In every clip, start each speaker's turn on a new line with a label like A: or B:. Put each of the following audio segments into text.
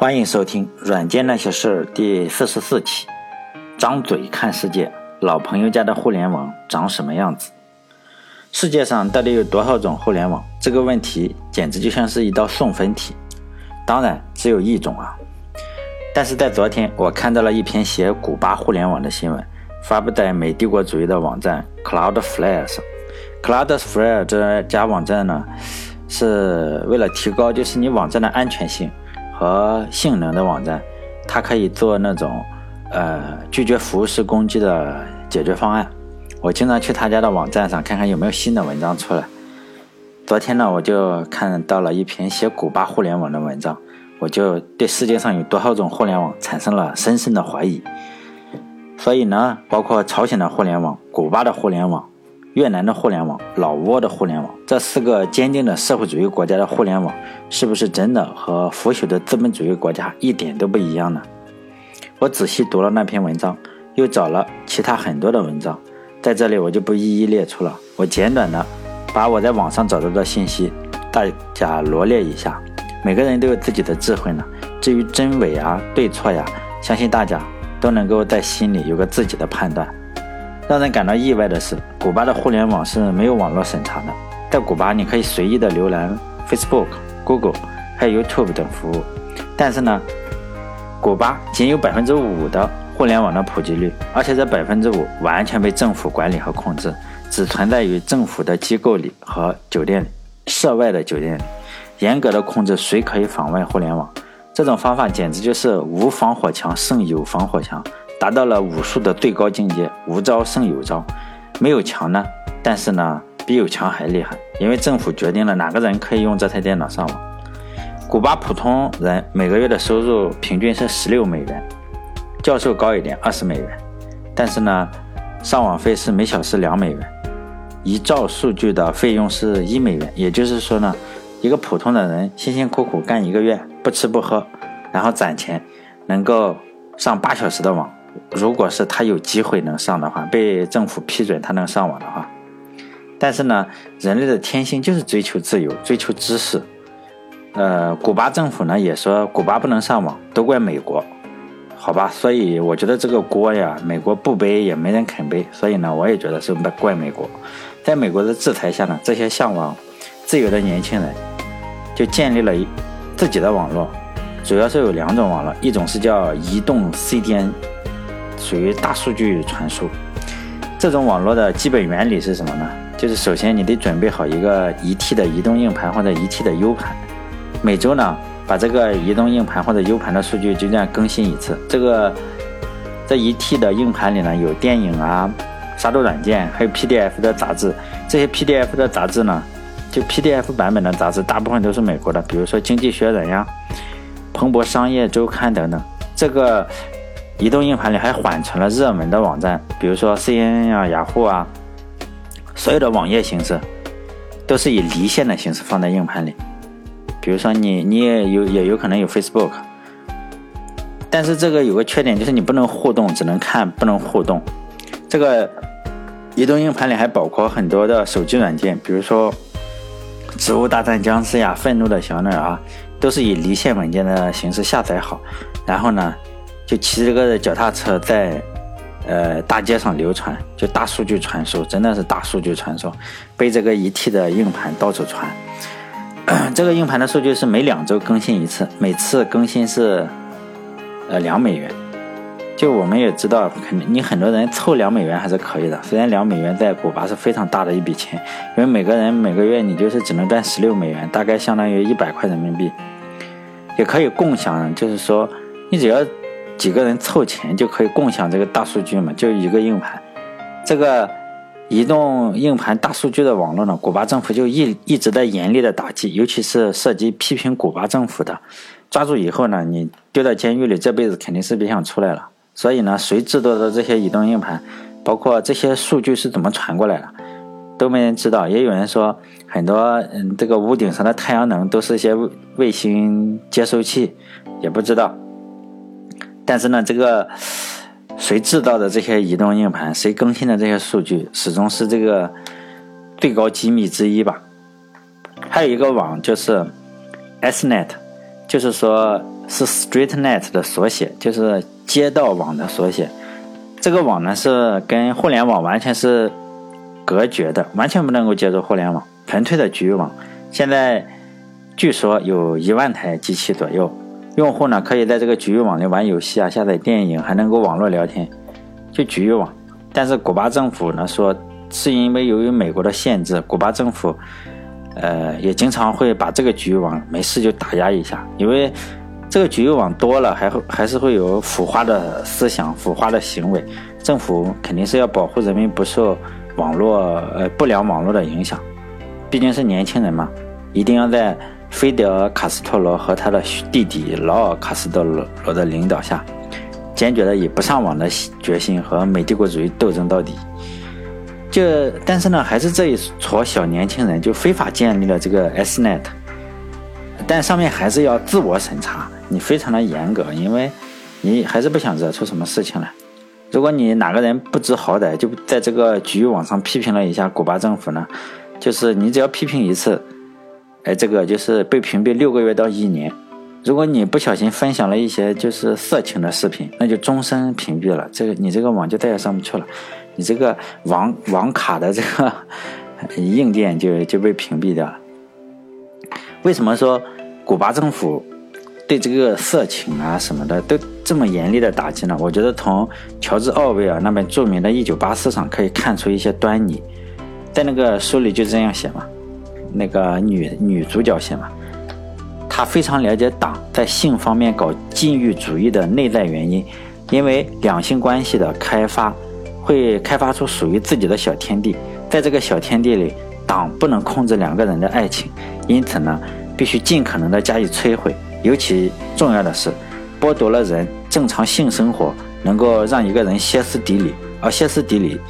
A: 欢迎收听《软件那些事儿》第四十四期。张嘴看世界，老朋友家的互联网长什么样子？世界上到底有多少种互联网？这个问题简直就像是一道送分题。当然，只有一种啊。但是在昨天，我看到了一篇写古巴互联网的新闻，发布在美帝国主义的网站 Cloudflare 上。Cloudflare 这家网站呢，是为了提高就是你网站的安全性。和性能的网站，它可以做那种，呃，拒绝服务式攻击的解决方案。我经常去他家的网站上看看有没有新的文章出来。昨天呢，我就看到了一篇写古巴互联网的文章，我就对世界上有多少种互联网产生了深深的怀疑。所以呢，包括朝鲜的互联网、古巴的互联网。越南的互联网、老挝的互联网，这四个坚定的社会主义国家的互联网，是不是真的和腐朽的资本主义国家一点都不一样呢？我仔细读了那篇文章，又找了其他很多的文章，在这里我就不一一列出了。我简短的把我在网上找到的信息大家罗列一下。每个人都有自己的智慧呢，至于真伪啊、对错呀，相信大家都能够在心里有个自己的判断。让人感到意外的是，古巴的互联网是没有网络审查的。在古巴，你可以随意的浏览 Facebook、Google 还有 YouTube 等服务。但是呢，古巴仅有百分之五的互联网的普及率，而且这百分之五完全被政府管理和控制，只存在于政府的机构里和酒店里、涉外的酒店里，严格的控制谁可以访问互联网。这种方法简直就是无防火墙胜有防火墙。达到了武术的最高境界，无招胜有招。没有墙呢，但是呢，比有墙还厉害，因为政府决定了哪个人可以用这台电脑上网。古巴普通人每个月的收入平均是十六美元，教授高一点二十美元，但是呢，上网费是每小时两美元，一兆数据的费用是一美元。也就是说呢，一个普通的人辛辛苦苦干一个月，不吃不喝，然后攒钱，能够上八小时的网。如果是他有机会能上的话，被政府批准他能上网的话，但是呢，人类的天性就是追求自由，追求知识。呃，古巴政府呢也说古巴不能上网，都怪美国，好吧？所以我觉得这个锅呀，美国不背也没人肯背，所以呢，我也觉得是怪美国。在美国的制裁下呢，这些向往自由的年轻人就建立了自己的网络，主要是有两种网络，一种是叫移动 CDN。属于大数据传输，这种网络的基本原理是什么呢？就是首先你得准备好一个一 T 的移动硬盘或者一 T 的 U 盘，每周呢把这个移动硬盘或者 U 盘的数据就这样更新一次。这个这一 T 的硬盘里呢有电影啊、杀毒软件，还有 PDF 的杂志。这些 PDF 的杂志呢，就 PDF 版本的杂志大部分都是美国的，比如说《经济学人》呀、《彭博商业周刊》等等。这个。移动硬盘里还缓存了热门的网站，比如说 CNN 啊、雅虎啊，所有的网页形式都是以离线的形式放在硬盘里。比如说你你也有也有可能有 Facebook，但是这个有个缺点就是你不能互动，只能看不能互动。这个移动硬盘里还包括很多的手机软件，比如说《植物大战僵尸》呀、《愤怒的小鸟》啊，都是以离线文件的形式下载好，然后呢。就骑着个脚踏车在，呃，大街上流传，就大数据传输，真的是大数据传输，背这个一 T 的硬盘到处传。这个硬盘的数据是每两周更新一次，每次更新是，呃，两美元。就我们也知道，肯定你很多人凑两美元还是可以的。虽然两美元在古巴是非常大的一笔钱，因为每个人每个月你就是只能赚十六美元，大概相当于一百块人民币。也可以共享，就是说你只要。几个人凑钱就可以共享这个大数据嘛？就一个硬盘，这个移动硬盘大数据的网络呢，古巴政府就一一直在严厉的打击，尤其是涉及批评古巴政府的，抓住以后呢，你丢到监狱里，这辈子肯定是别想出来了。所以呢，谁制作的这些移动硬盘，包括这些数据是怎么传过来的，都没人知道。也有人说，很多嗯，这个屋顶上的太阳能都是一些卫星接收器，也不知道。但是呢，这个谁制造的这些移动硬盘，谁更新的这些数据，始终是这个最高机密之一吧。还有一个网就是 SNet，就是说是 StreetNet 的缩写，就是街道网的缩写。这个网呢是跟互联网完全是隔绝的，完全不能够接入互联网，纯粹的局域网。现在据说有一万台机器左右，用户呢可以在这个局域网里玩游戏啊、下载电影，还能够网络聊天，就局域网。但是古巴政府呢说，是因为由于美国的限制，古巴政府呃也经常会把这个局域网没事就打压一下，因为这个局域网多了，还会还是会有腐化的思想、腐化的行为。政府肯定是要保护人民不受网络呃不良网络的影响，毕竟是年轻人嘛，一定要在菲德尔·卡斯特罗和他的弟弟劳尔·卡斯特罗的领导下。坚决的以不上网的决心和美帝国主义斗争到底。就但是呢，还是这一撮小年轻人就非法建立了这个 SNet，但上面还是要自我审查，你非常的严格，因为你还是不想惹出什么事情来。如果你哪个人不知好歹，就在这个局域网上批评了一下古巴政府呢，就是你只要批评一次，哎，这个就是被屏蔽六个月到一年。如果你不小心分享了一些就是色情的视频，那就终身屏蔽了。这个你这个网就再也上不去了，你这个网网卡的这个 硬件就就被屏蔽掉了。为什么说古巴政府对这个色情啊什么的都这么严厉的打击呢？我觉得从乔治奥威尔那本著名的《一九八四》上可以看出一些端倪。在那个书里就这样写嘛，那个女女主角写嘛。她非常了解党在性方面搞禁欲主义的内在原因，因为两性关系的开发会开发出属于自己的小天地，在这个小天地里，党不能控制两个人的爱情，因此呢，必须尽可能的加以摧毁。尤其重要的是，剥夺了人正常性生活，能够让一个人歇斯底里，而歇斯底里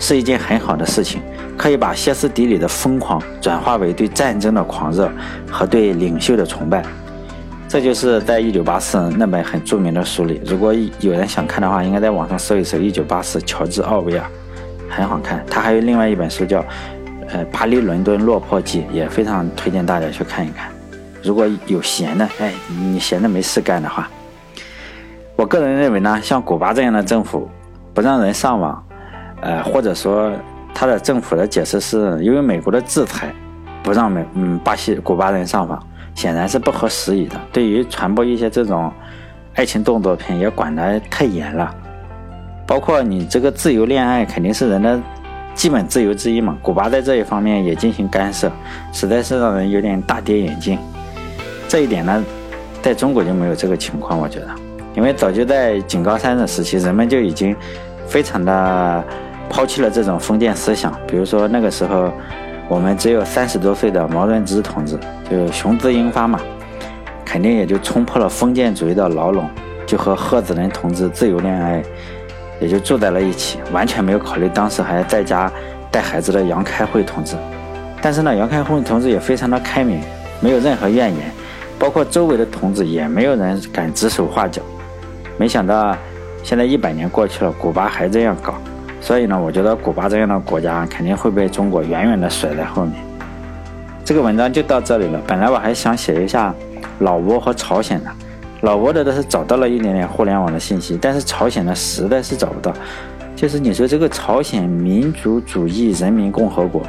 A: 是一件很好的事情。可以把歇斯底里的疯狂转化为对战争的狂热和对领袖的崇拜，这就是在一九八四那本很著名的书里。如果有人想看的话，应该在网上搜一搜《一九八四》，乔治·奥威尔，很好看。他还有另外一本书叫《呃巴黎伦敦落魄记》，也非常推荐大家去看一看。如果有闲的，哎，你闲的没事干的话，我个人认为呢，像古巴这样的政府不让人上网，呃，或者说。他的政府的解释是因为美国的制裁，不让美嗯巴西古巴人上访，显然是不合时宜的。对于传播一些这种爱情动作片，也管得太严了。包括你这个自由恋爱，肯定是人的基本自由之一嘛。古巴在这一方面也进行干涉，实在是让人有点大跌眼镜。这一点呢，在中国就没有这个情况，我觉得，因为早就在井冈山的时期，人们就已经非常的。抛弃了这种封建思想，比如说那个时候，我们只有三十多岁的毛润之同志就雄姿英发嘛，肯定也就冲破了封建主义的牢笼，就和贺子仁同志自由恋爱，也就住在了一起，完全没有考虑当时还在家带孩子的杨开慧同志。但是呢，杨开慧同志也非常的开明，没有任何怨言，包括周围的同志也没有人敢指手画脚。没想到现在一百年过去了，古巴还这样搞。所以呢，我觉得古巴这样的国家肯定会被中国远远的甩在后面。这个文章就到这里了。本来我还想写一下老挝和朝鲜的，老挝的倒是找到了一点点互联网的信息，但是朝鲜呢实在是找不到。就是你说这个朝鲜民主主义人民共和国，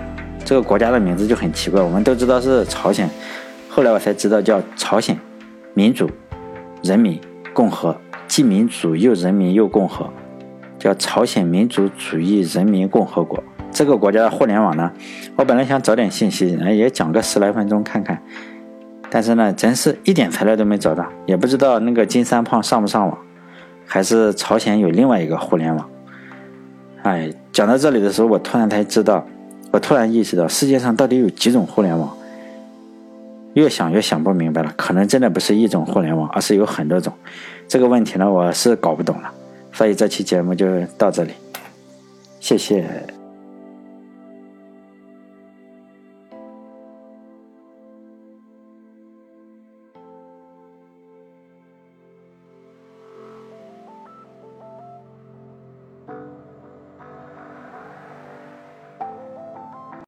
A: 这个国家的名字就很奇怪。我们都知道是朝鲜，后来我才知道叫朝鲜民主人民共和，既民主又人民又共和。叫朝鲜民主主义人民共和国这个国家的互联网呢，我本来想找点信息，也讲个十来分钟看看，但是呢，真是一点材料都没找到，也不知道那个金三胖上不上网，还是朝鲜有另外一个互联网。哎，讲到这里的时候，我突然才知道，我突然意识到世界上到底有几种互联网，越想越想不明白了，可能真的不是一种互联网，而是有很多种。这个问题呢，我是搞不懂了。所以这期节目就到这里，谢谢。